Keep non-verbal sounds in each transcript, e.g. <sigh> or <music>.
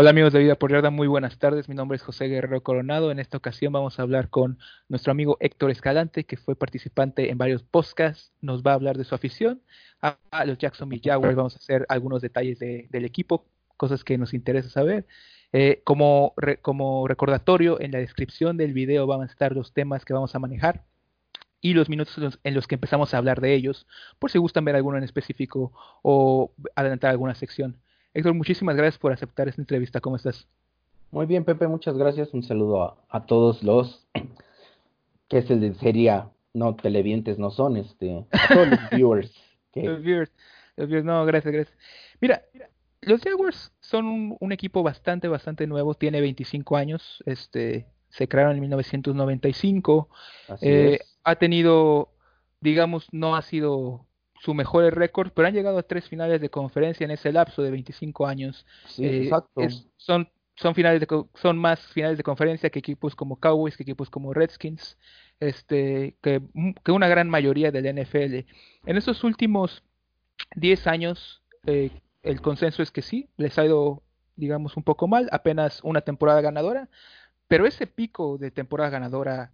Hola amigos de Vida por Yarda, muy buenas tardes. Mi nombre es José Guerrero Coronado. En esta ocasión vamos a hablar con nuestro amigo Héctor Escalante, que fue participante en varios podcasts. Nos va a hablar de su afición a, los Jacksonville Jaguars. Vamos a hacer algunos detalles del equipo, cosas que nos interesa saber. Eh, como, como recordatorio, en la descripción del video van a estar los temas que vamos a manejar y los minutos en los que empezamos a hablar de ellos, por si gustan ver alguno en específico o adelantar alguna sección. Héctor, muchísimas gracias por aceptar esta entrevista. ¿Cómo estás? Muy bien, Pepe, muchas gracias. Un saludo a, todos los que es el de sería, no, televidentes no son, este, a todos los <laughs> viewers. Los viewers, los viewers, no, gracias, gracias. Mira, los Jaguars son un, equipo bastante, bastante nuevo, tiene 25 años, este, se crearon en 1995, eh, ha tenido, digamos, no ha sido su mejor récord, pero han llegado a tres finales de conferencia en ese lapso de 25 años. Sí, eh, exacto. son, son, finales de, son más finales de conferencia que equipos como Cowboys, que equipos como Redskins, este, que, que una gran mayoría del NFL. En esos últimos 10 años, eh, el consenso es que sí, les ha ido, digamos, un poco mal, apenas una temporada ganadora, pero ese pico de temporada ganadora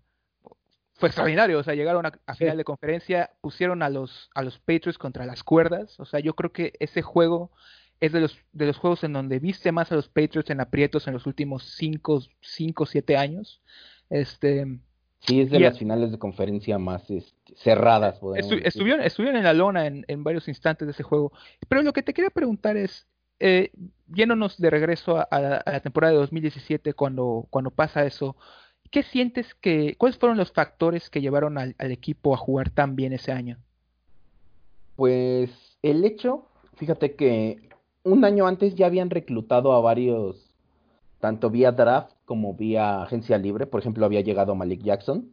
fue extraordinario, o sea, llegaron a, final de conferencia, pusieron a los, a los Patriots contra las cuerdas, o sea, yo creo que ese juego es de los, de los juegos en donde viste más a los Patriots en aprietos en los últimos 5, 5, 7 años. Este, sí, es de las finales de conferencia más este, cerradas. estuvieron, estuvieron en la lona en, en, varios instantes de ese juego. Pero lo que te quería preguntar es, eh, yéndonos de regreso a, la, a, la, temporada de 2017, cuando, cuando pasa eso, ¿qué sientes que, cuáles fueron los factores que llevaron al, equipo a jugar tan bien ese año? Pues el hecho, fíjate que un año antes ya habían reclutado a varios, tanto vía draft como vía agencia libre. Por ejemplo, había llegado Malik Jackson.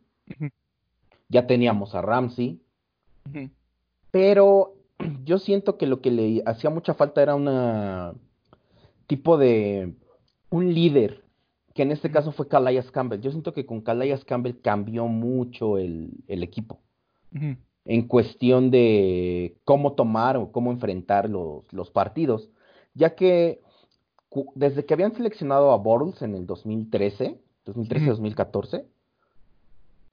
Ya teníamos a Ramsey. Pero <clears throat> yo siento que lo que le hacía mucha falta era una tipo de un líder que en este caso fue Calais Campbell. Yo siento que con Calais Campbell cambió mucho el, equipo. En cuestión de cómo tomar o cómo enfrentar los, los partidos. Ya que desde que habían seleccionado a Bortles en el 2013, 2013-2014,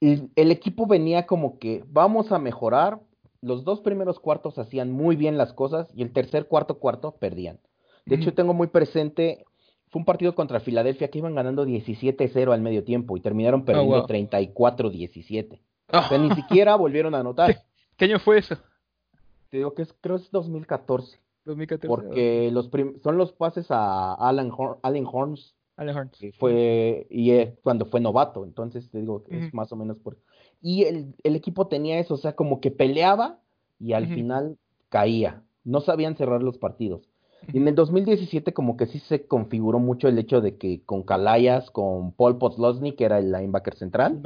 el, el equipo venía como que vamos a mejorar. Los dos primeros cuartos hacían muy bien las cosas y el tercer cuarto cuarto perdían. De hecho, tengo muy presente fue un partido contra Filadelfia que iban ganando 17-0 al medio tiempo y terminaron oh, perdiendo 34-17. O sea, ni siquiera volvieron a anotar. ¿Qué, año fue eso? Te digo que es, creo que es 2014. 2014. Porque los son los pases a Alan, Allen Horns. Allen Horns. Que fue, y es cuando fue novato. Entonces te digo que es más o menos por. Y el, el, equipo tenía eso, o sea, como que peleaba y al final caía. No sabían cerrar los partidos. Y en el 2017 como que sí se configuró mucho el hecho de que con Calayas, con Paul Podlosny, que era el linebacker central,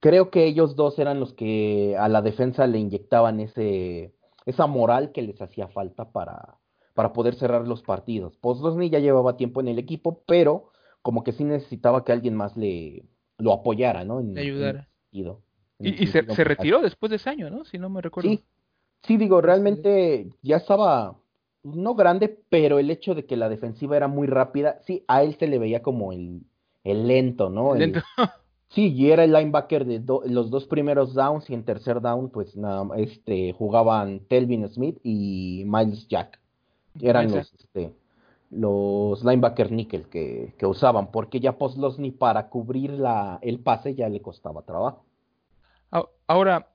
creo que ellos dos eran los que a la defensa le inyectaban ese esa moral que les hacía falta para, para poder cerrar los partidos. Podlosny ya llevaba tiempo en el equipo, pero como que sí necesitaba que alguien más le lo apoyara, ¿no? En, ayudara. y, y se, se, retiró después de ese año, ¿no? Si no me recuerdo. Sí, sí digo, realmente ya estaba no grande, pero el hecho de que la defensiva era muy rápida, sí, a él se le veía como el, el lento, ¿no? lento. <laughs> sí, y era el linebacker de los dos primeros downs y en tercer down, pues nada, este, jugaban Telvin Smith y Miles Jack. Eran los, este, los linebacker nickel que, que usaban, porque ya ni para cubrir la, el pase ya le costaba trabajo. Ahora,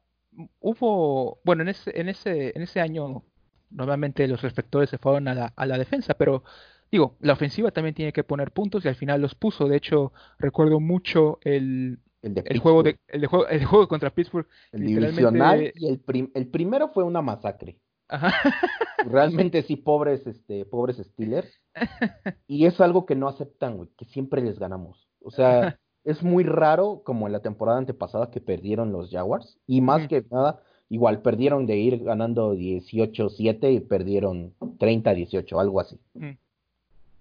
hubo, bueno, en ese, en ese, en ese año normalmente los reflectores se fueron a la, a la defensa, pero digo, la ofensiva también tiene que poner puntos y al final los puso. De hecho, recuerdo mucho el, el, juego, de, el, juego, el juego contra Pittsburgh. El divisional y el, el primero fue una masacre. <laughs> Realmente sí, pobres, este, pobres Steelers. <laughs> Y es algo que no aceptan, güey, que siempre les ganamos. O sea, es muy raro, como en la temporada antepasada que perdieron los Jaguars. Y más que nada, igual perdieron de ir ganando 18-7 y perdieron 30-18, algo así. Mm.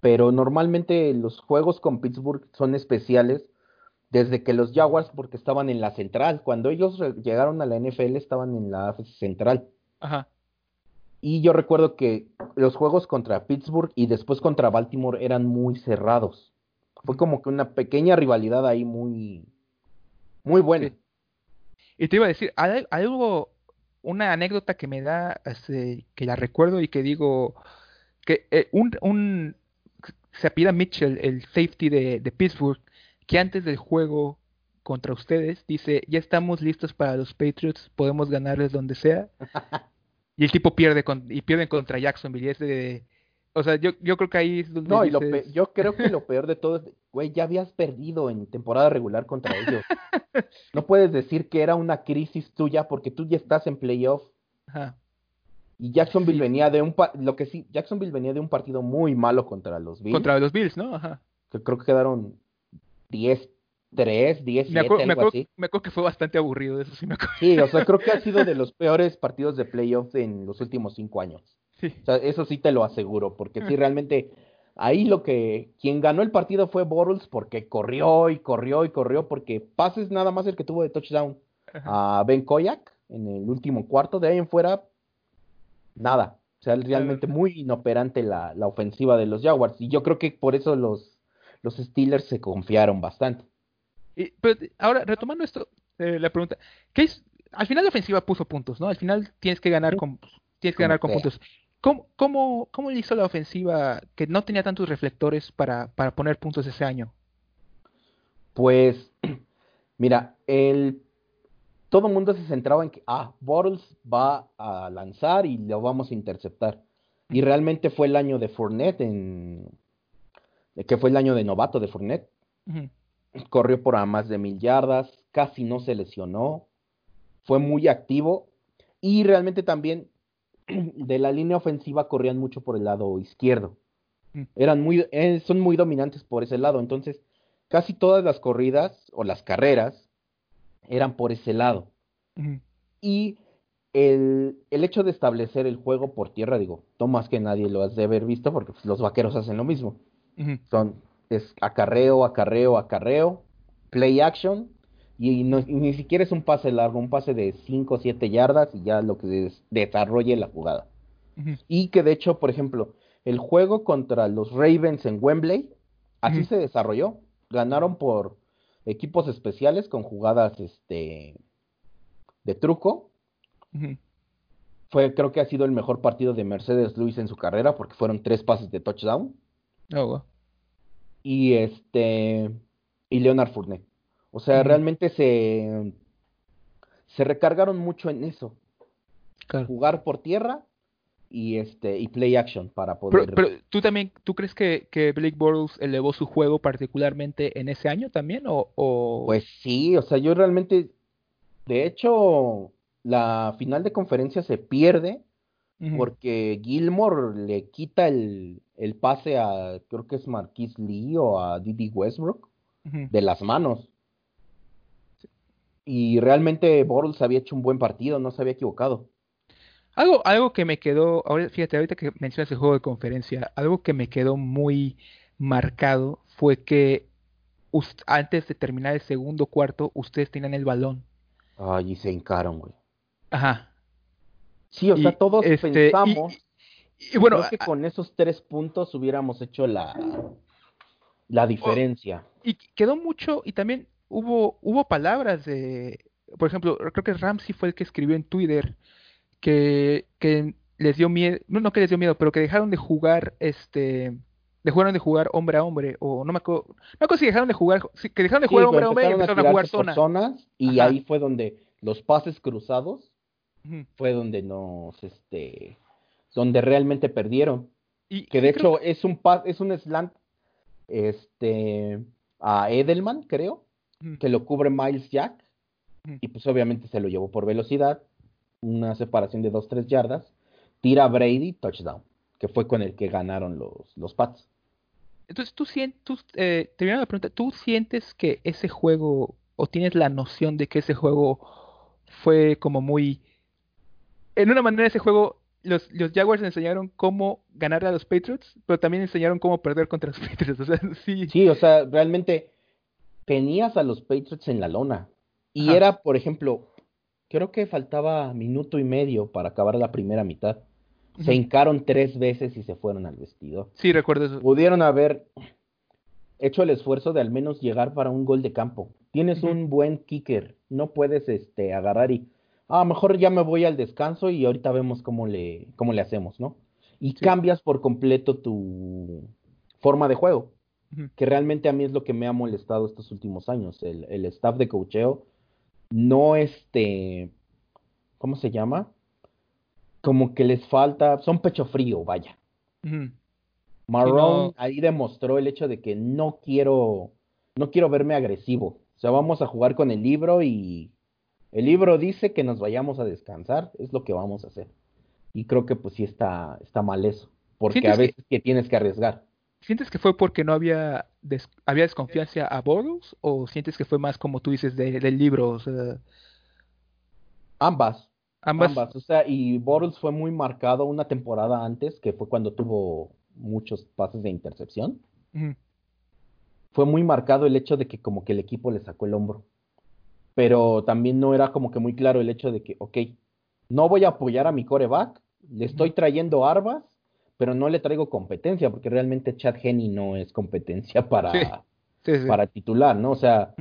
Pero normalmente los juegos con Pittsburgh son especiales desde que los Jaguars, porque estaban en la central, cuando ellos llegaron a la NFL estaban en la central. Ajá. Y yo recuerdo que los juegos contra Pittsburgh y después contra Baltimore eran muy cerrados. Fue como que una pequeña rivalidad ahí muy, muy buena. Y te iba a decir, algo, una anécdota que me da, este, que la recuerdo y que digo, que eh, un, un, se apida Mitchell, el safety de, de Pittsburgh, que antes del juego contra ustedes dice, ya estamos listos para los Patriots, podemos ganarles donde sea. <laughs> y el tipo pierde con, y pierden contra Jacksonville. Y es de, o sea, yo, yo creo que ahí es donde No, y lo yo creo que lo <laughs> peor de todo es, güey, ya habías perdido en temporada regular contra ellos. no puedes decir que era una crisis tuya porque tú ya estás en playoff. Ajá. Y Jacksonville venía de un lo que sí, Jacksonville venía de un partido muy malo contra los Bills. Contra los Bills, ¿no? Ajá. Que creo que quedaron 10 3, 10, 7, algo me acuerdo, así. Me acuerdo que fue bastante aburrido, eso sí me acuerdo. Sí, o sea, creo que ha <laughs> sido de los peores partidos de playoffs en los últimos 5 años. Sí. O sea, eso sí te lo aseguro, porque sí, realmente ahí lo que, quien ganó el partido fue Bortles porque corrió y corrió y corrió, porque pases nada más el que tuvo de touchdown a Ben Koyak en el último cuarto, de ahí en fuera, nada. O sea, realmente muy inoperante la, la ofensiva de los Jaguars, y yo creo que por eso los, los Steelers se confiaron bastante pero ahora, retomando esto, eh, la pregunta, ¿qué es? Al final la ofensiva puso puntos, ¿no? Al final tienes que ganar con, tienes que ganar con puntos. ¿Cómo, cómo, ¿Cómo le hizo la ofensiva que no tenía tantos reflectores para, para poner puntos ese año? Pues, <clears throat> mira, el, todo el mundo se centraba en que, ah, Bottles va a lanzar y lo vamos a interceptar. Y realmente fue el año de Fournette, en, que fue el año de novato de Fournette corrió por a más de mil yardas, casi no se lesionó, fue muy activo y realmente también de la línea ofensiva corrían mucho por el lado izquierdo. Mm. Eran muy, eh, son muy dominantes por ese lado, entonces casi todas las corridas o las carreras eran por ese lado. Y el, el, hecho de establecer el juego por tierra, digo, no más que nadie lo has de haber visto porque pues, los vaqueros hacen lo mismo. Son es acarreo, acarreo, acarreo, play action, y, ni siquiera es un pase largo, un pase de 5 o 7 yardas y ya lo que desarrolle la jugada. Y que de hecho, por ejemplo, el juego contra los Ravens en Wembley, así se desarrolló. Ganaron por equipos especiales con jugadas este de truco. Fue, creo que ha sido el mejor partido de Mercedes Luis en su carrera porque fueron tres pases de touchdown. Oh, y este y Leonard Fournette. O sea, realmente se se recargaron mucho en eso. Jugar por tierra y este y play action para poder pero, tú también tú crees que, que Blake Bortles elevó su juego particularmente en ese año también o, pues sí o sea yo realmente de hecho la final de conferencia se pierde porque Gilmore le quita el, el, pase a, creo que es Marquis Lee o a Didi Westbrook, de las manos. Y realmente Bortles había hecho un buen partido, no se había equivocado. Algo, algo que me quedó, ahora, fíjate, ahorita que mencionas el juego de conferencia, algo que me quedó muy marcado fue que antes de terminar el segundo cuarto, ustedes tenían el balón. Ay, y se hincaron, güey. Ajá. Sí, o sea, todos este, pensamos y, bueno, que con esos tres puntos hubiéramos hecho la, la diferencia. y quedó mucho, y también hubo, hubo palabras de, por ejemplo, creo que Ramsey fue el que escribió en Twitter que, que les dio miedo, no, no que les dio miedo, pero que dejaron de jugar, este, dejaron de jugar hombre a hombre, o no me acuerdo, no me acuerdo si dejaron de jugar, que dejaron de jugar hombre a hombre y empezaron a, jugar zona. Zonas, y ahí fue donde los pases cruzados fue donde nos, este, donde realmente perdieron. Y, que de hecho es un es un slant, este, a Edelman, creo, que lo cubre Miles Jack, y pues obviamente se lo llevó por velocidad, una separación de 2-3 yardas, tira Brady, touchdown, que fue con el que ganaron los, los Pats. Entonces, tú sientes, eh, te la pregunta, ¿tú sientes que ese juego, o tienes la noción de que ese juego fue como muy en una manera ese juego los, los Jaguars enseñaron cómo ganar a los Patriots, pero también enseñaron cómo perder contra los <laughs> Patriots. O sea, sí. Sí, o sea, realmente tenías a los Patriots en la lona. Y era, por ejemplo, creo que faltaba minuto y medio para acabar la primera mitad. Se hincaron tres veces y se fueron al vestidor. Sí, recuerdo eso. Pudieron haber hecho el esfuerzo de al menos llegar para un gol de campo. Tienes un buen kicker, no puedes este, agarrar y, ah, mejor ya me voy al descanso y ahorita vemos cómo le, cómo le hacemos, ¿no? Y cambias por completo tu forma de juego, que realmente a mí es lo que me ha molestado estos últimos años. El, el staff de cocheo no este, ¿cómo se llama? Como que les falta, son pecho frío, vaya. Marrón ahí demostró el hecho de que no quiero, no quiero verme agresivo. O sea, vamos a jugar con el libro y el libro dice que nos vayamos a descansar, es lo que vamos a hacer. Y creo que pues sí está, está mal eso, porque a veces que, tienes que arriesgar. ¿Sientes que fue porque no había, había desconfianza a Boros o sientes que fue más como tú dices del libro? ambas, ambas. O sea, y Boros fue muy marcado una temporada antes, que fue cuando tuvo muchos pases de intercepción. Fue muy marcado el hecho de que como que el equipo le sacó el hombro. Pero también no era como que muy claro el hecho de que, ok, no voy a apoyar a mi coreback, le estoy trayendo armas, pero no le traigo competencia, porque realmente Chad Henney no es competencia <laughs> para, para titular, ¿no? O sea,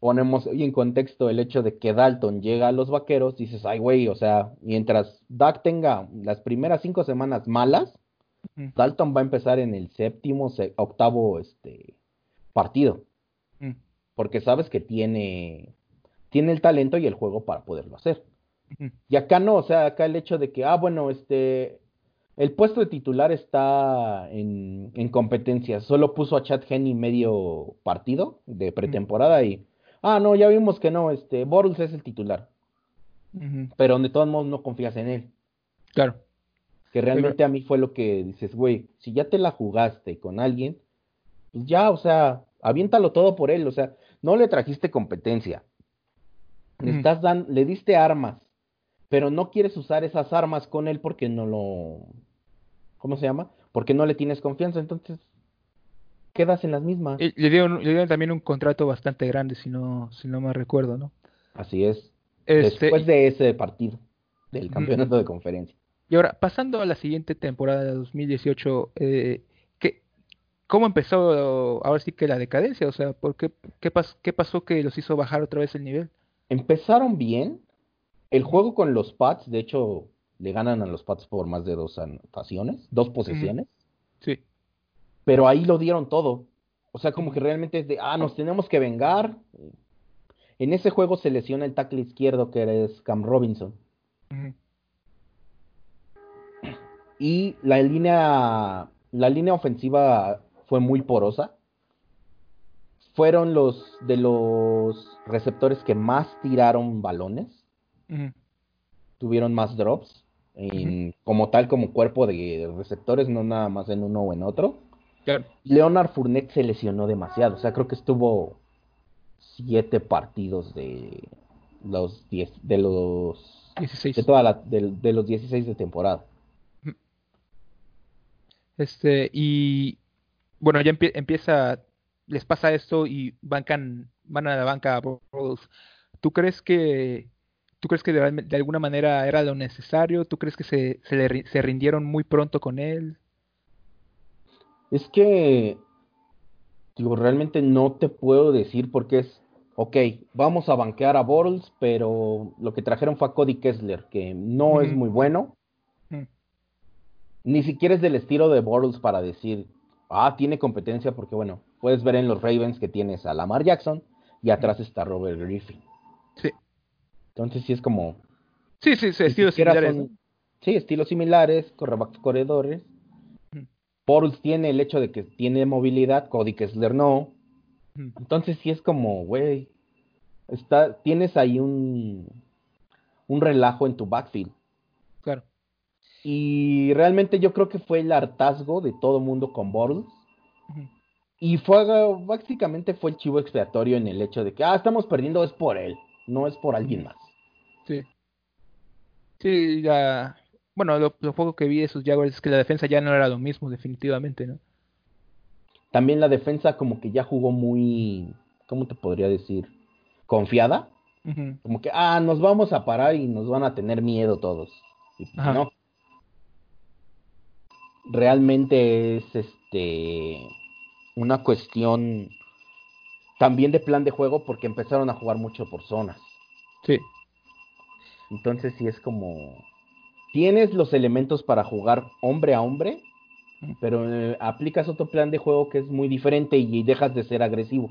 ponemos en contexto el hecho de que Dalton llega a los vaqueros, dices, ay, güey, o sea, mientras Dak tenga las primeras cinco semanas malas, Dalton va a empezar en el séptimo, octavo este, partido. Porque sabes que tiene, tiene el talento y el juego para poderlo hacer. Y acá no, o sea, acá el hecho de que, ah, bueno, este, el puesto de titular está en, en competencia. Solo puso a Chad Henney medio partido de pretemporada y, ah, no, ya vimos que no, este, Borus es el titular. Pero de todos modos no confías en él. Claro. Que realmente a mí fue lo que dices, güey, si ya te la jugaste con alguien, pues ya, o sea, aviéntalo todo por él, o sea, no le trajiste competencia. Le, estás dan, le diste armas, pero no quieres usar esas armas con él porque no lo... ¿Cómo se llama? Porque no le tienes confianza, entonces quedas en las mismas. le, dieron, le dieron también un contrato bastante grande, si no, si no me recuerdo, ¿no? Así es. Este, Después de ese partido, del campeonato de conferencia. Y ahora, pasando a la siguiente temporada de 2018, eh, ¿qué, ¿cómo empezó ahora sí que la decadencia? O sea, ¿por qué, qué, qué pasó que los hizo bajar otra vez el nivel? Empezaron bien. El juego con los Pats, de hecho, le ganan a los Pats por más de dos anotaciones, dos posesiones. Sí. Pero ahí lo dieron todo. O sea, como que realmente es de, ah, nos tenemos que vengar. En ese juego se lesiona el tackle izquierdo, que es Cam Robinson y la línea, la línea ofensiva fue muy porosa. Fueron los de los receptores que más tiraron balones. Tuvieron más drops. Como tal, como cuerpo de receptores, no nada más en uno o en otro. Leonard Fournette se lesionó demasiado. O sea, creo que estuvo siete partidos de los diez, de los 16. de toda la, de, de los 16 de temporada. Este, y bueno, ya empieza, les pasa esto y bancan, van a la banca a ¿Tú crees que, tú crees que de, alguna manera era lo necesario? ¿Tú crees que se, se, se rindieron muy pronto con él? Es que, digo, realmente no te puedo decir porque es, ok, vamos a banquear a Bortles, pero lo que trajeron fue a Cody Kessler, que no es muy bueno ni siquiera es del estilo de Bortles para decir, ah, tiene competencia, porque bueno, puedes ver en los Ravens que tienes a Lamar Jackson y atrás está Robert Griffin. Entonces sí es como... Sí, sí, sí estilos similares. Sí, estilos similares, corredores. Bortles tiene el hecho de que tiene movilidad, Cody Kessler no. Entonces sí es como, güey, está, tienes ahí un, un relajo en tu backfield. Claro. Y realmente yo creo que fue el hartazgo de todo mundo con Bortles. Y fue básicamente fue el chivo expiatorio en el hecho de que, ah, estamos perdiendo, es por él, no es por alguien más. Sí. Sí, ya. Bueno, lo, poco que vi de sus Jaguars es que la defensa ya no era lo mismo, definitivamente, ¿no? También la defensa como que ya jugó muy, ¿cómo te podría decir? Confiada. Como que, ah, nos vamos a parar y nos van a tener miedo todos. Y pues, no. realmente es este una cuestión también de plan de juego porque empezaron a jugar mucho por zonas. Sí. Entonces sí es como tienes los elementos para jugar hombre a hombre, pero eh, aplicas otro plan de juego que es muy diferente y, dejas de ser agresivo.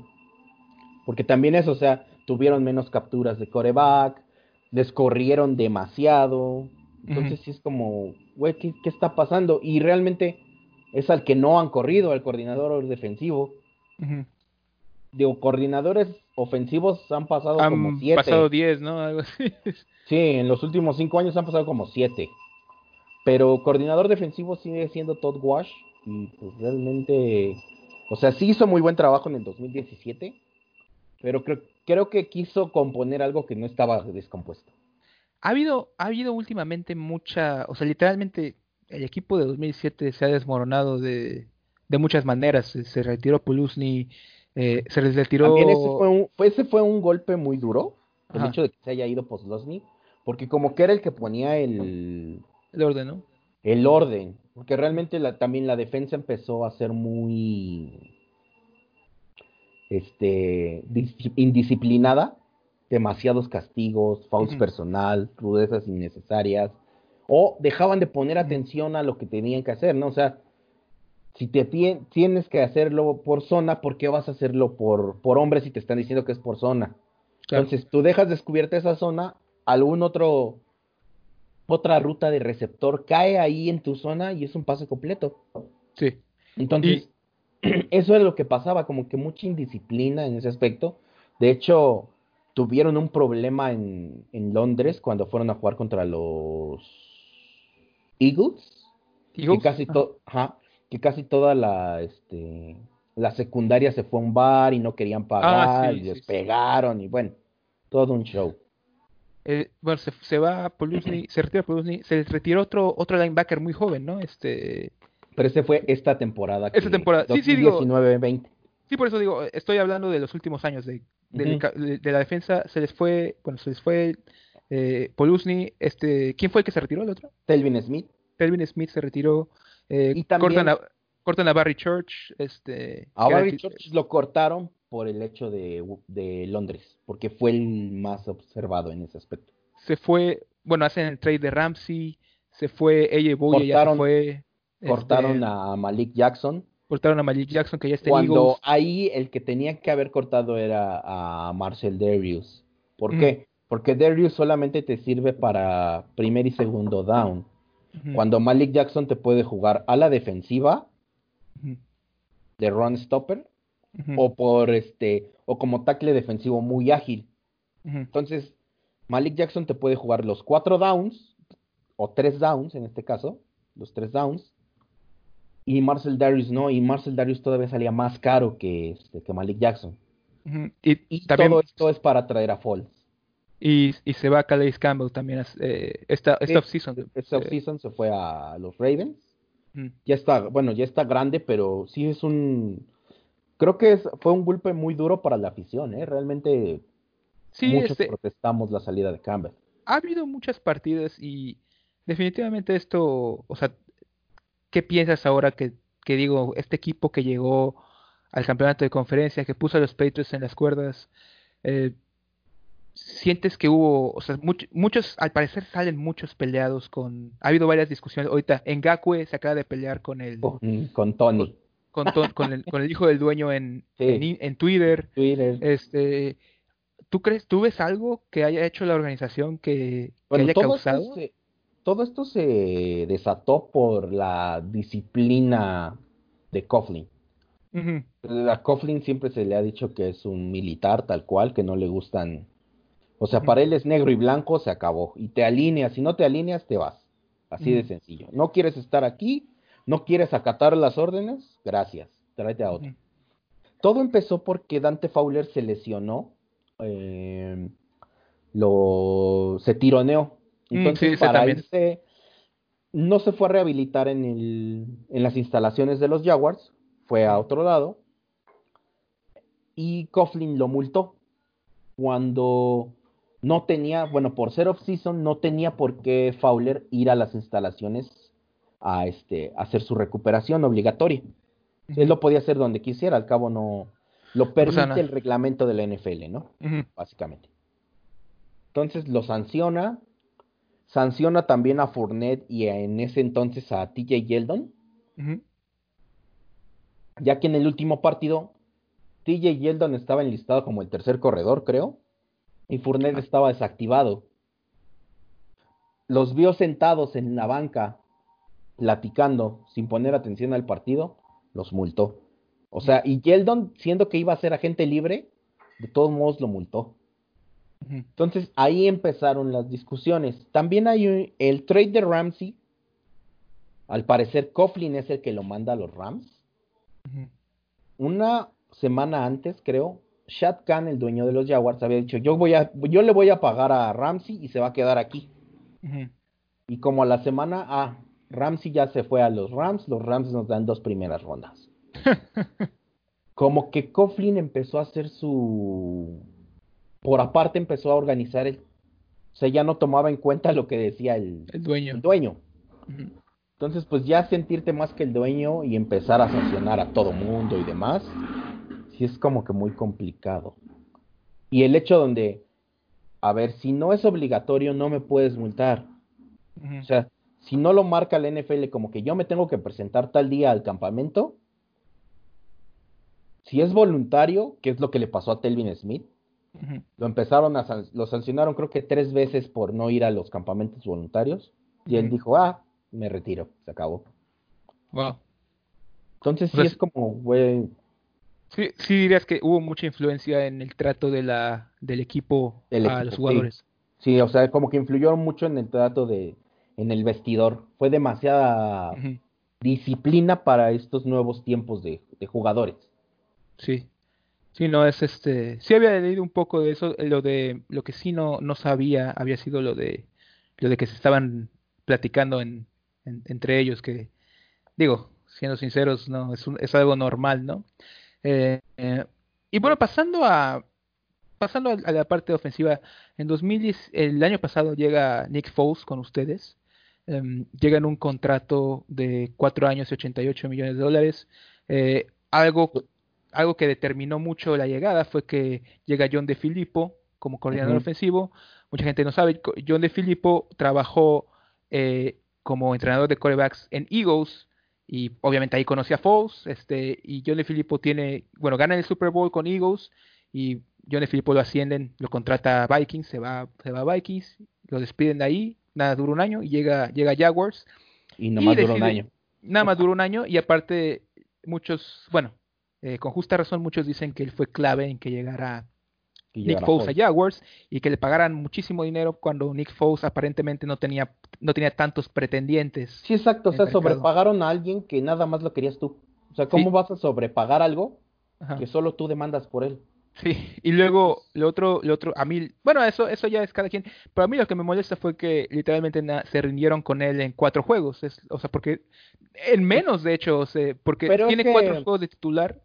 Porque también eso, o sea, tuvieron menos capturas de coreback, descorrieron demasiado. Entonces sí es como, güey, ¿qué, ¿qué, está pasando? Y realmente es al que no han corrido, al coordinador defensivo. Digo, coordinadores ofensivos han pasado como siete. Han pasado diez, ¿no? Algo así. <laughs> Sí, en los últimos cinco años han pasado como siete. Pero coordinador defensivo sigue siendo Todd Wash. Y pues realmente, o sea, sí hizo muy buen trabajo en el 2017. Pero creo, creo que quiso componer algo que no estaba descompuesto. Ha habido, ha habido últimamente mucha, o sea, literalmente el equipo de 2007 se ha desmoronado de, de muchas maneras. Se, retiró Pulusny, eh, se les retiró. También ese fue un, ese fue un golpe muy duro, el hecho de que se haya ido Poslosny, porque como que era el que ponía el. El orden, ¿no? El orden, porque realmente la, también la defensa empezó a ser muy. Este. indisciplinada, demasiados castigos, fouls personal, rudezas innecesarias, o dejaban de poner atención a lo que tenían que hacer, ¿no? O sea, si te tienes que hacerlo por zona, ¿por qué vas a hacerlo por, por hombre si te están diciendo que es por zona? Entonces, tú dejas descubierta esa zona, algún otro otra ruta de receptor cae ahí en tu zona y es un pase completo. Sí. Entonces, <clears throat> eso es lo que pasaba, como que mucha indisciplina en ese aspecto. De hecho, tuvieron un problema en, en Londres cuando fueron a jugar contra los Eagles. Eagles. Que casi, todo ajá, que casi toda la, este, la secundaria se fue a un bar y no querían ah, pagar y les pegaron y bueno, todo un show. Eh, bueno, se, se va Polusny, se retira Polusny, se retiró otro otro linebacker muy joven, ¿no? Este pero ese fue esta temporada. Esta temporada, sí, sí, digo. 20 Sí, por eso digo, estoy hablando de los últimos años de, de, la defensa. Se les fue, bueno, se les fue eh, Polusny, este, ¿quién fue el que se retiró el otro? Telvin Smith. Telvin Smith se retiró. Eh, y también, cortan, a, Barry Church. Este, a Barry Church lo cortaron por el hecho de, de, Londres, porque fue el más observado en ese aspecto. Se fue, bueno, hacen el trade de Ramsey, se fue AJ Bowie, ya se fue. Cortaron este, a Malik Jackson. Cortaron a Malik Jackson, que ya está Cuando ahí el que tenía que haber cortado era a Marcel Darius. ¿Por qué? Porque Darius solamente te sirve para primer y segundo down. Cuando Malik Jackson te puede jugar a la defensiva de run stopper o por este o como tackle defensivo muy ágil. Entonces, Malik Jackson te puede jugar los cuatro downs o tres downs en este caso, los tres downs. Y Marcel Darius no, y Marcel Darius todavía salía más caro que, este, que Malik Jackson. y, también... todo esto es para traer a Falls. Y, y se va Calais Campbell también eh, esta, esta offseason. Esta offseason se fue a los Ravens. Ya está, bueno, ya está grande, pero sí es un... Creo que es, fue un golpe muy duro para la afición, ¿eh? Realmente sí, muchos este protestamos la salida de Campbell. Ha habido muchas partidas y definitivamente esto, o sea, ¿qué piensas ahora que, que digo, este equipo que llegó al campeonato de conferencia, que puso a los Patriots en las cuerdas, eh, sientes que hubo, o sea, muchos, al parecer salen muchos peleados con, ha habido varias discusiones, ahorita Ngakwe se acaba de pelear con el, con, Tony, con, con, el, con el hijo del dueño en, en, Twitter, Twitter, este, ¿tú crees, tú ves algo que haya hecho la organización que, haya causado? todo esto se desató por la disciplina de Coughlin. A Coughlin siempre se le ha dicho que es un militar tal cual, que no le gustan o sea, para él es negro y blanco, se acabó. Y te alineas, si no te alineas, te vas. Así de sencillo. No quieres estar aquí, no quieres acatar las órdenes, gracias, tráete a otro. Todo empezó porque Dante Fowler se lesionó, eh, lo, se tironeó. Mm, Entonces, para irse, no se fue a rehabilitar en, el, en las instalaciones de los Jaguars, fue a otro lado. Y Coughlin lo multó. Cuando no tenía, bueno, por ser off-season, no tenía por qué Fowler ir a las instalaciones a este, hacer su recuperación obligatoria. Él lo podía hacer donde quisiera, al cabo no lo permite el reglamento de la NFL, ¿no? Básicamente. Entonces lo sanciona, sanciona también a Fournette y en ese entonces a TJ Yeldon, ya que en el último partido TJ Yeldon estaba enlistado como el tercer corredor, creo, y Fournette estaba desactivado. Los vio sentados en la banca, platicando, sin poner atención al partido, los multó. O sea, y Yeldon, siendo que iba a ser agente libre, de todos modos lo multó. Entonces ahí empezaron las discusiones. También hay el trade de Ramsey. Al parecer Coughlin es el que lo manda a los Rams. Una semana antes, creo, Shad Khan, el dueño de los Jaguars, había dicho, yo, voy a, yo le voy a pagar a Ramsey y se va a quedar aquí. Y como a la semana, ah, Ramsey ya se fue a los Rams, los Rams nos dan dos primeras rondas. <laughs> como que Coughlin empezó a hacer su... Por aparte empezó a organizar el... O sea, ya no tomaba en cuenta lo que decía el, dueño. dueño. Entonces, pues ya sentirte más que el dueño y empezar a sancionar a todo mundo y demás, sí es como que muy complicado. Y el hecho donde, a ver, si no es obligatorio, no me puedes multar. O sea, si no lo marca la NFL como que yo me tengo que presentar tal día al campamento, si es voluntario, que es lo que le pasó a Telvin Smith, lo empezaron a lo sancionaron creo que tres veces por no ir a los campamentos voluntarios y él dijo, ah, me retiro, se acabó. Wow. Entonces sí es como, güey. Sí, sí dirías que hubo mucha influencia en el trato de la, del equipo a los jugadores. Sí. o sea, como que influyó mucho en el trato de, en el vestidor. Fue demasiada disciplina para estos nuevos tiempos de, de, jugadores. Sí. Sí, no, es este, sí había leído un poco de eso, lo de, lo que sí no, no sabía había sido lo de, lo de que se estaban platicando en, entre ellos que, digo, siendo sinceros, no es, es algo normal, ¿no? Eh, eh, y bueno, pasando a pasando a, la parte ofensiva, en 2010, el año pasado llega Nick Foles con ustedes, em, llega en un contrato de 4 años y 88 millones de dólares, eh, algo, algo que determinó mucho la llegada fue que llega John De Filippo como coordinador ofensivo, mucha gente no sabe, John De Filippo trabajó como entrenador de corebacks en Eagles y obviamente ahí conocí a Foles este, y John Filippo tiene, bueno, gana el Super Bowl con Eagles y John Filippo lo ascienden, lo contrata a Vikings, se va, se va a Vikings, lo despiden de ahí, nada, dura un año y llega, llega a Jaguars. Y nomás dura un año. Nada más duró un año y aparte muchos, bueno, eh, con justa razón muchos dicen que él fue clave en que llegara Nick Foles a Jaguars y que le pagaran muchísimo dinero cuando Nick Foles aparentemente no tenía, no tenía tantos pretendientes. Sí, exacto, o sea, sobrepagaron a alguien que nada más lo querías tú. O sea, ¿cómo vas a sobrepagar algo que solo tú demandas por él? Sí, y luego lo otro, lo otro, a mí, bueno, eso, eso ya es cada quien, pero a mí lo que me molesta fue que literalmente se rindieron con él en cuatro juegos, es, o sea, porque en menos de hecho, o sea, porque tiene cuatro juegos de titular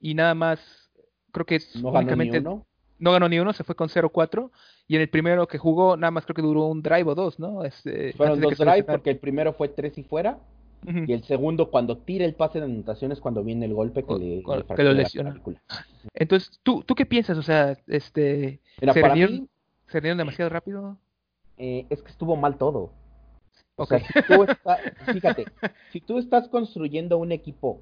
y nada más, creo que es no únicamente, no ganó ni uno, se fue con 0-4. Y en el primero que jugó, nada más creo que duró un drive o dos, ¿no? Este, Fueron dos drives porque el primero fue tres y fuera. Y el segundo, cuando tira el pase de anotaciones, cuando viene el golpe que, le, que lo lesiona. Entonces, ¿tú, ¿tú qué piensas? O sea, este, ¿se, rindieron, ¿se demasiado rápido? Eh, es que estuvo mal todo. O sea, si tú fíjate, si tú estás construyendo un equipo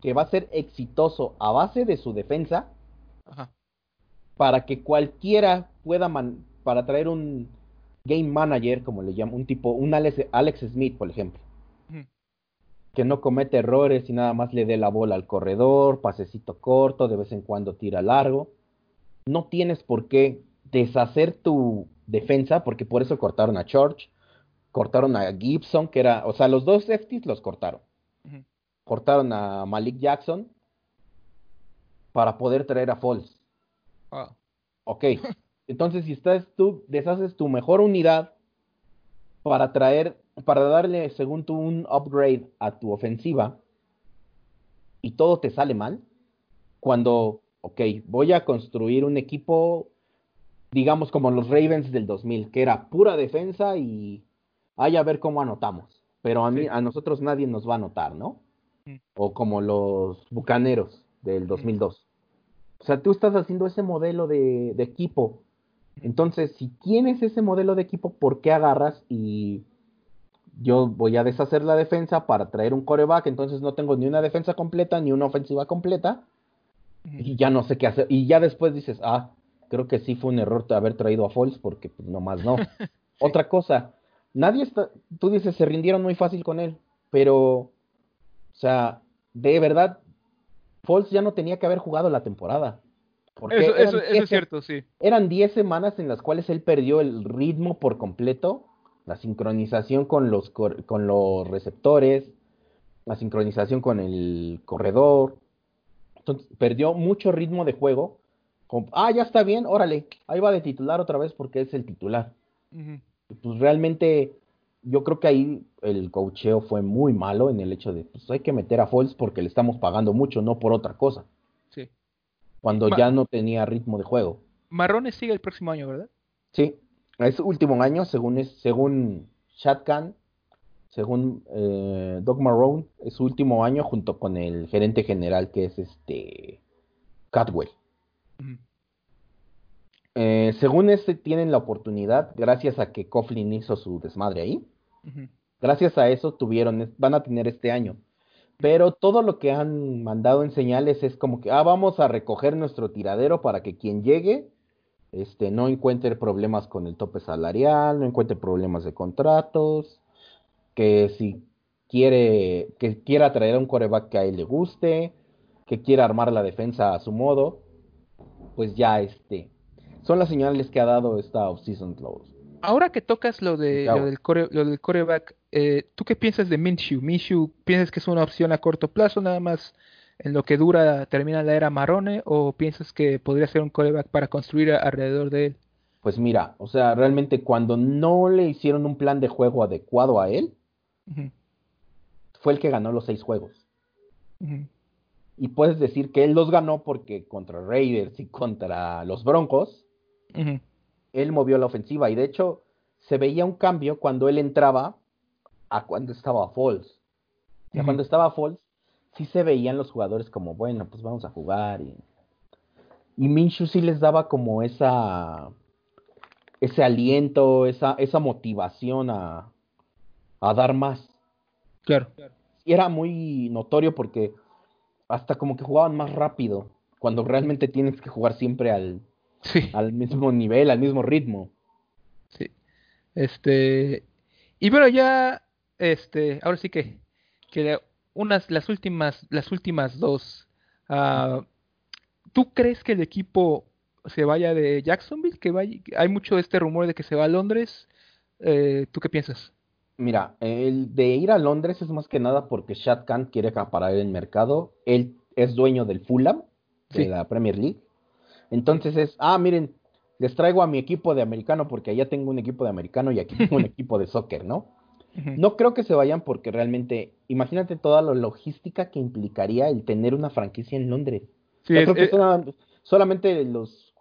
que va a ser exitoso a base de su defensa, Ajá para que cualquiera pueda, para traer un game manager, como le llamo, un tipo, un Alex, Smith, por ejemplo, que no comete errores y nada más le dé la bola al corredor, pasecito corto, de vez en cuando tira largo. No tienes por qué deshacer tu defensa, porque por eso cortaron a George, cortaron a Gibson, que era, o sea, los dos safeties los cortaron. Cortaron a Malik Jackson para poder traer a Foles. Ok. Entonces, si estás tú, deshaces tu mejor unidad para traer, para darle, según tú, un upgrade a tu ofensiva y todo te sale mal, cuando, ok, voy a construir un equipo, digamos como los Ravens del 2000, que era pura defensa y hay a ver cómo anotamos. pero a, mí, Sí. a nosotros nadie nos va a notar, ¿no? Mm. O como los bucaneros del 2002. O sea, tú estás haciendo ese modelo de, de equipo. Entonces, si tienes ese modelo de equipo, ¿por qué agarras y yo voy a deshacer la defensa para traer un coreback? Entonces no tengo ni una defensa completa ni una ofensiva completa y ya no sé qué hacer. Y ya después dices, ah, creo que sí fue un error haber traído a Foles porque pues nomás no. <laughs> Otra cosa, nadie está, tú dices, se rindieron muy fácil con él, pero, o sea, de verdad, Foles ya no tenía que haber jugado la temporada. Porque Eso, eran eso, eso 10 es cierto, sí. eran 10 semanas en las cuales él perdió el ritmo por completo, la sincronización con los, con los receptores, la sincronización con el corredor. Entonces, perdió mucho ritmo de juego. Como, ah, ya está bien, órale, ahí va de titular otra vez porque es el titular. Pues realmente yo creo que ahí el cocheo fue muy malo en el hecho de, pues hay que meter a Foles porque le estamos pagando mucho, no por otra cosa, Sí. cuando Ma- ya no tenía ritmo de juego. Marrones sigue el próximo año, ¿verdad? Sí, es último año, según es, según Shatkan, según eh, Doug Marrone, es su último año junto con el gerente general que es este Catwell. Eh, según este tienen la oportunidad, gracias a que Coughlin hizo su desmadre ahí, Gracias a eso tuvieron, van a tener este año. Pero todo lo que han mandado en señales es como que, ah, vamos a recoger nuestro tiradero para que quien llegue, este, no encuentre problemas con el tope salarial, no encuentre problemas de contratos, que si quiere, que quiera traer a un coreback que a él le guste, que quiera armar la defensa a su modo, pues ya este, son las señales que ha dado esta offseason los. Ahora que tocas lo de lo del core, lo del coreback, eh, ¿tú qué piensas de Minshew? ¿Minshew piensas que es una opción a corto plazo, nada más en lo que dura, termina la era Marrone, o piensas que podría ser un coreback para construir a- alrededor de él? Pues mira, o sea, realmente cuando no le hicieron un plan de juego adecuado a él, fue el que ganó los seis juegos. Y puedes decir que él los ganó porque contra Raiders y contra los Broncos, él movió la ofensiva. Y de hecho, se veía un cambio cuando él entraba a cuando estaba Foles. O sea, cuando estaba Foles, sí se veían los jugadores como, bueno, pues vamos a jugar. Y, y Minshew sí les daba como esa ese aliento, esa, esa motivación a, a dar más. Claro. Y era muy notorio porque hasta como que jugaban más rápido, cuando realmente tienes que jugar siempre al, Sí, al mismo nivel, al mismo ritmo. sí. Este, y bueno, ya, este, ahora sí que, que unas, las últimas, las últimas dos. ah, ¿tú crees que el equipo se vaya de Jacksonville? Que vaya, hay mucho este rumor de que se va a Londres. Eh, ¿tú qué piensas? Mira, el de ir a Londres es más que nada porque Shad Khan quiere acaparar el mercado. Él es dueño del Fulham, de la Premier League. Entonces es, ah, miren, les traigo a mi equipo de americano porque allá tengo un equipo de americano y aquí tengo un <laughs> equipo de soccer, ¿no? No creo que se vayan porque realmente, imagínate toda la logística que implicaría el tener una franquicia en Londres. Sí, Yo es- creo que es- sola- solamente los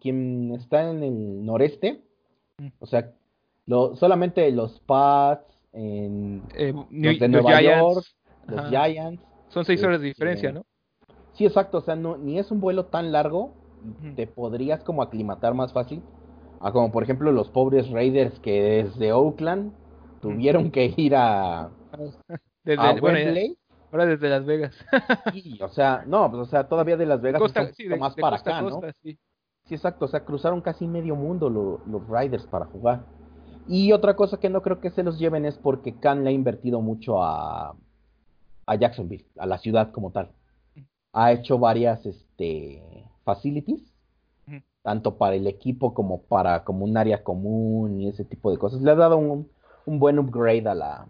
quien está en el noreste, o sea, lo, solamente los Pats, en, eh, los New- de los Nueva Giants, York, los ajá. Giants. Son seis horas de este, diferencia, ¿no? Sí, exacto, o sea, no, ni es un vuelo tan largo. Te podrías como aclimatar más fácil, a como por ejemplo los pobres Raiders que desde Oakland tuvieron que ir a, <laughs> Desde, a bueno, ahora desde Las Vegas. O sea, no, pues o sea, todavía de Las Vegas Costa- sí, de- más de para costa acá, ¿no? sí. Sí, exacto, o sea, cruzaron casi medio mundo lo- los Riders para jugar. Y otra cosa que no creo que se los lleven es porque Khan le ha invertido mucho a, a Jacksonville, a la ciudad como tal. Ha hecho varias este, facilities, tanto para el equipo como para como un área común y ese tipo de cosas. Le ha dado un, un buen upgrade a la,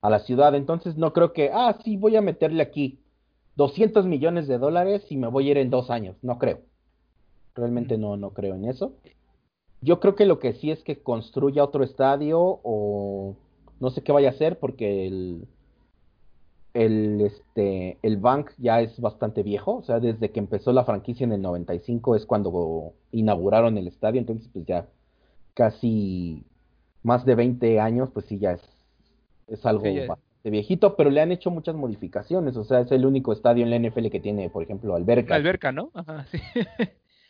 a la ciudad. Entonces no creo que, ah, sí, voy a meterle aquí 200 millones de dólares y me voy a ir en dos años. No creo. Realmente no, no creo en eso. Yo creo que lo que sí es que construya otro estadio o no sé qué vaya a hacer porque el, el, este, el Bank ya es bastante viejo. O sea, desde que empezó la franquicia en el 95 es cuando inauguraron el estadio. Entonces, pues ya casi más de 20 años, pues sí, ya es, es algo Sí, ya. bastante viejito, pero le han hecho muchas modificaciones. O sea, es el único estadio en la NFL que tiene, por ejemplo, alberca. Alberca, ¿no? Ajá, sí. <laughs>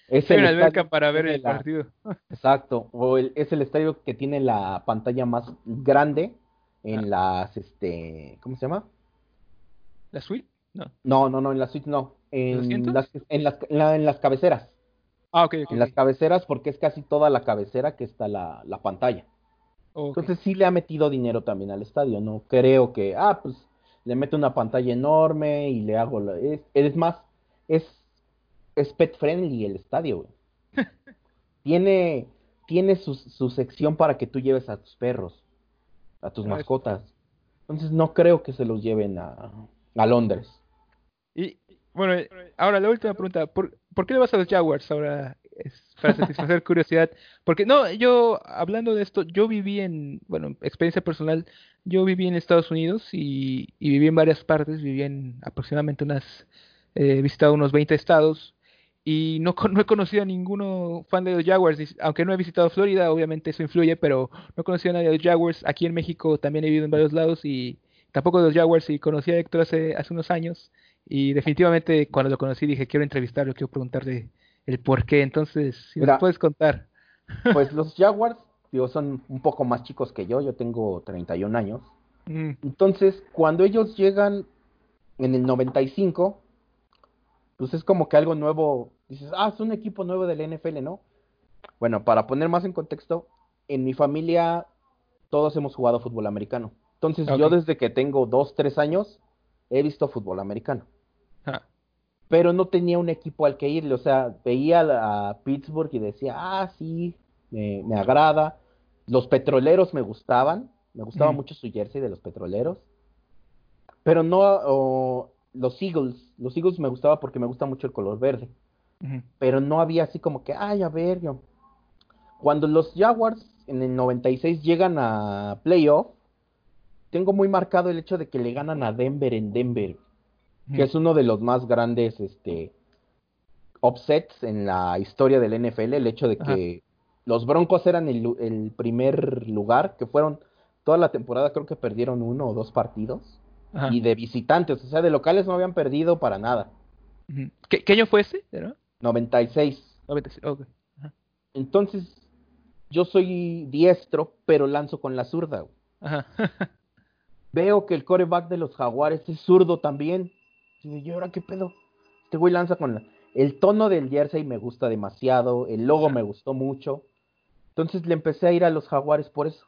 Es el una alberca para ver el la- partido. <laughs> Exacto. O el- es el estadio que tiene la pantalla más grande en las, este, ¿cómo se llama? ¿La suite? No. No, no, no, en las suites no. ¿Los En las, en las, en la- en las cabeceras. Ah, ok, ok. En las cabeceras porque es casi toda la cabecera que está la, la pantalla. Entonces sí le ha metido dinero también al estadio, no creo que, ah, pues le meto una pantalla enorme y le hago, la- es, es más, es, es pet friendly el estadio, güey. <laughs> Tiene, tiene su, su sección para que tú lleves a tus perros, a tus Ah, es- mascotas. Entonces no creo que se los lleven a, a Londres. Y bueno, ahora la última pregunta, ¿por, por qué le vas a los Jaguars ahora? Para satisfacer <laughs> curiosidad. Porque no, yo hablando de esto, yo viví en, bueno, experiencia personal, yo viví en Estados Unidos y, y viví en varias partes, viví en aproximadamente unas, eh, he visitado unos 20 estados y no, <laughs> no he conocido a ninguno fan de los Jaguars, aunque no he visitado Florida, obviamente eso influye, pero no he conocido a nadie de los Jaguars. Aquí en México también he vivido en varios lados y tampoco de los Jaguars y conocí a Héctor hace, hace unos años. Y definitivamente cuando lo conocí dije, quiero entrevistarlo, quiero preguntarle el por qué. Entonces, si nos Mira. puedes contar. <laughs> Pues los Jaguars, digo, son un poco más chicos que yo, yo tengo 31 años. Mm, Entonces, cuando ellos llegan en el 95, pues es como que algo nuevo. Dices, ah, es un equipo nuevo del NFL, ¿no? Bueno, para poner más en contexto, en mi familia todos hemos jugado fútbol americano. Entonces, yo desde que tengo 2, 3 años he visto fútbol americano. ah, Pero no tenía un equipo al que irle. O sea, veía a, Pittsburgh y decía, ah, sí, me, me agrada. Los petroleros me gustaban. Me gustaba mucho su jersey de los petroleros. Pero no o, los Eagles. Los Eagles me gustaba porque me gusta mucho el color verde. Pero no había así como que, ay, a ver, yo. Cuando los Jaguars en el 96 llegan a playoff, tengo muy marcado el hecho de que le ganan a Denver en Denver que es uno de los más grandes este, upsets en la historia del NFL, el hecho de Ajá. que los Broncos eran el, primer lugar, que fueron toda la temporada, creo que perdieron uno o dos partidos, Ajá, y de visitantes, o sea, de locales no habían perdido para nada. ¿Qué, qué año fue ese? ¿Era? 96. 96, ok. Ajá, Entonces, yo soy diestro, pero lanzo con la zurda. ajá. <laughs> Veo que el coreback de los Jaguares es zurdo también. Y digo, ¿y ahora qué pedo? Este güey lanza con la... El tono del jersey me gusta demasiado, el logo me gustó mucho. Entonces le empecé a ir a los Jaguares por eso.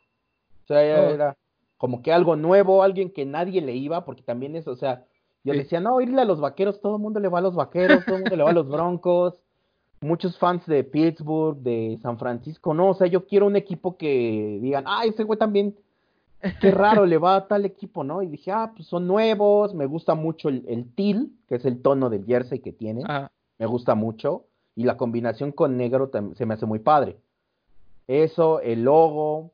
O sea, ya Oh. era como que algo nuevo, alguien que nadie le iba, porque también es, o sea, yo Sí. decía, no, irle a los vaqueros, todo el mundo le va a los vaqueros, todo el mundo le va a los broncos. <laughs> Muchos fans de Pittsburgh, de San Francisco, no, o sea, yo quiero un equipo que digan, ah, ese güey también qué raro le va a tal equipo, ¿no? Y dije, ah, pues son nuevos, me gusta mucho el, el teal, que es el tono del jersey que tiene, Ajá. me gusta mucho, y la combinación con negro se me hace muy padre. Eso, el logo,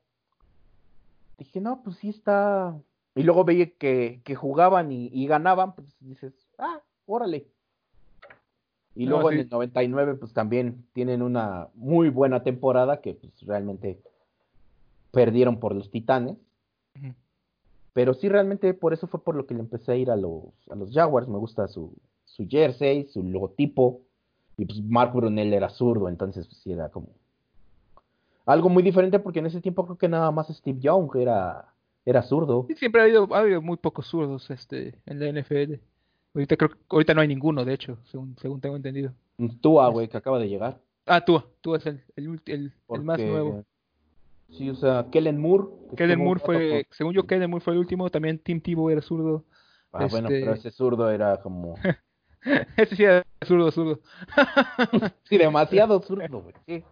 dije, no, pues sí está... Y luego veía que, que jugaban y, y ganaban, pues dices, ah, órale. Y No, luego sí. en el 99, pues también tienen una muy buena temporada que pues realmente perdieron por los Titanes. Pero sí, realmente por eso fue por lo que le empecé a ir a los, a los Jaguars. Me gusta su, su jersey, su logotipo. Y pues Mark Brunel era zurdo, entonces pues sí era como algo muy diferente porque en ese tiempo creo que nada más Steve Young era, era zurdo. Sí, siempre ha habido, ha habido muy pocos zurdos este, en la NFL. Ahorita creo ahorita no hay ninguno, de hecho, según, según tengo entendido. Tua, güey, que acaba de llegar. Ah, tú, tú es el, el, el, el más nuevo. Sí, o sea, Kellen Moore. Kellen Moore fue, según yo, Kellen Moore fue el último. También Tim Tebow era zurdo. Ah, bueno, este- pero ese zurdo era como... <laughs> Ese sí era zurdo, zurdo. <laughs> Sí, demasiado zurdo, güey.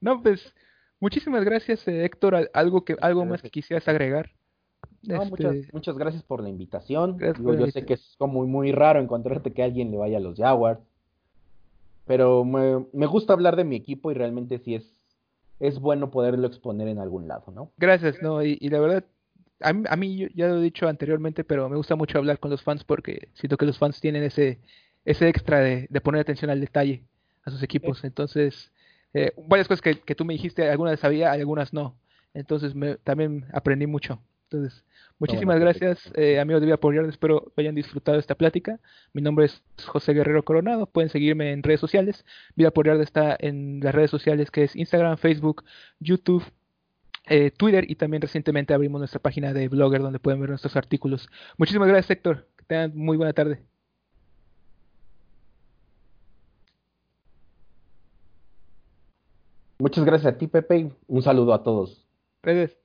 No, pues, muchísimas gracias, eh, Héctor. Al- Algo que, algo más que quisieras agregar. No, Este, muchas, muchas gracias por la invitación. Digo, por yo sé que es como muy, muy raro encontrarte que alguien le vaya a los Jaguars. Pero me, me gusta hablar de mi equipo y realmente sí es, es bueno poderlo exponer en algún lado, ¿no? Gracias, no, y, y la verdad, a mí, a mí ya lo he dicho anteriormente, pero me gusta mucho hablar con los fans porque siento que los fans tienen ese, ese extra de, de poner atención al detalle a sus equipos. Entonces, eh, varias cosas que, que tú me dijiste, algunas sabía, algunas no. Entonces, me, también aprendí mucho. Entonces, muchísimas gracias, eh, amigos de Vida por Espero hayan disfrutado esta plática. Mi nombre es José Guerrero Coronado. Pueden seguirme en redes sociales. Vida por está en las redes sociales que es Instagram, Facebook, YouTube, eh, Twitter y también recientemente abrimos nuestra página de Blogger donde pueden ver nuestros artículos. Muchísimas gracias, Héctor. Que tengan muy buena tarde. Muchas gracias a ti, Pepe. Un saludo a todos. Gracias.